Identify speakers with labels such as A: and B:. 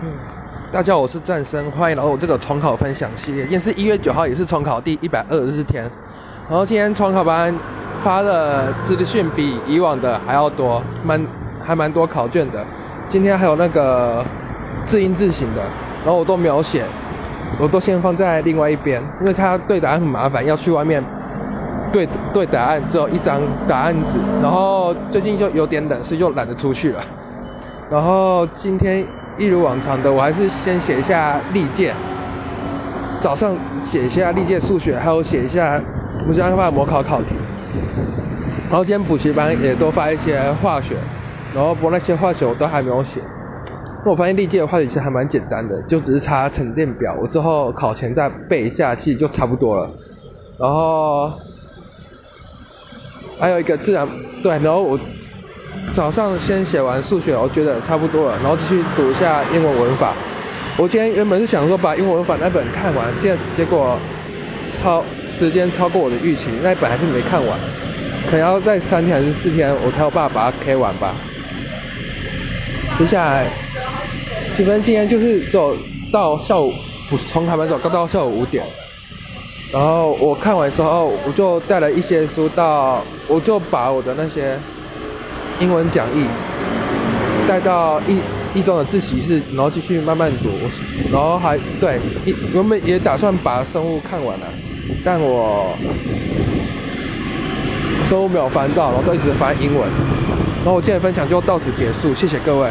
A: 嗯，大家好，我是战生，欢迎来到我这个重考分享系列。今天是一月九号，也是重考第一百二十四天。然后今天重考班发的资讯比以往的还要多，蛮还蛮多考卷的。今天还有那个字音字形的，然后我都没有写，我都先放在另外一边，因为他对答案很麻烦，要去外面对对答案，只有一张答案纸。然后最近就有点冷，所以就懒得出去了。然后今天。一如往常的，我还是先写一下历届，早上写一下历届数学，还有写一下我想发的模考考题。然后今天补习班也多发一些化学，然后不过那些化学我都还没有写。那我发现历届的化学其实还蛮简单的，就只是查沉淀表，我之后考前再背一下，其实就差不多了。然后还有一个自然，对，然后我。早上先写完数学，我觉得差不多了，然后继续读一下英文文法。我今天原本是想说把英文文法那本看完，现在结果超时间超过我的预期，那本还是没看完，可能要再三天还是四天我才有办法把它 K 完吧。接下来，十分今天就是走到下午，从台湾走刚到下午五点，然后我看完之后，我就带了一些书到，我就把我的那些。英文讲义带到一一中的自习室，然后继续慢慢读，然后还对一原本也打算把生物看完了，但我生物没有翻到，然后都一直翻英文，然后我今天分享就到此结束，谢谢各位。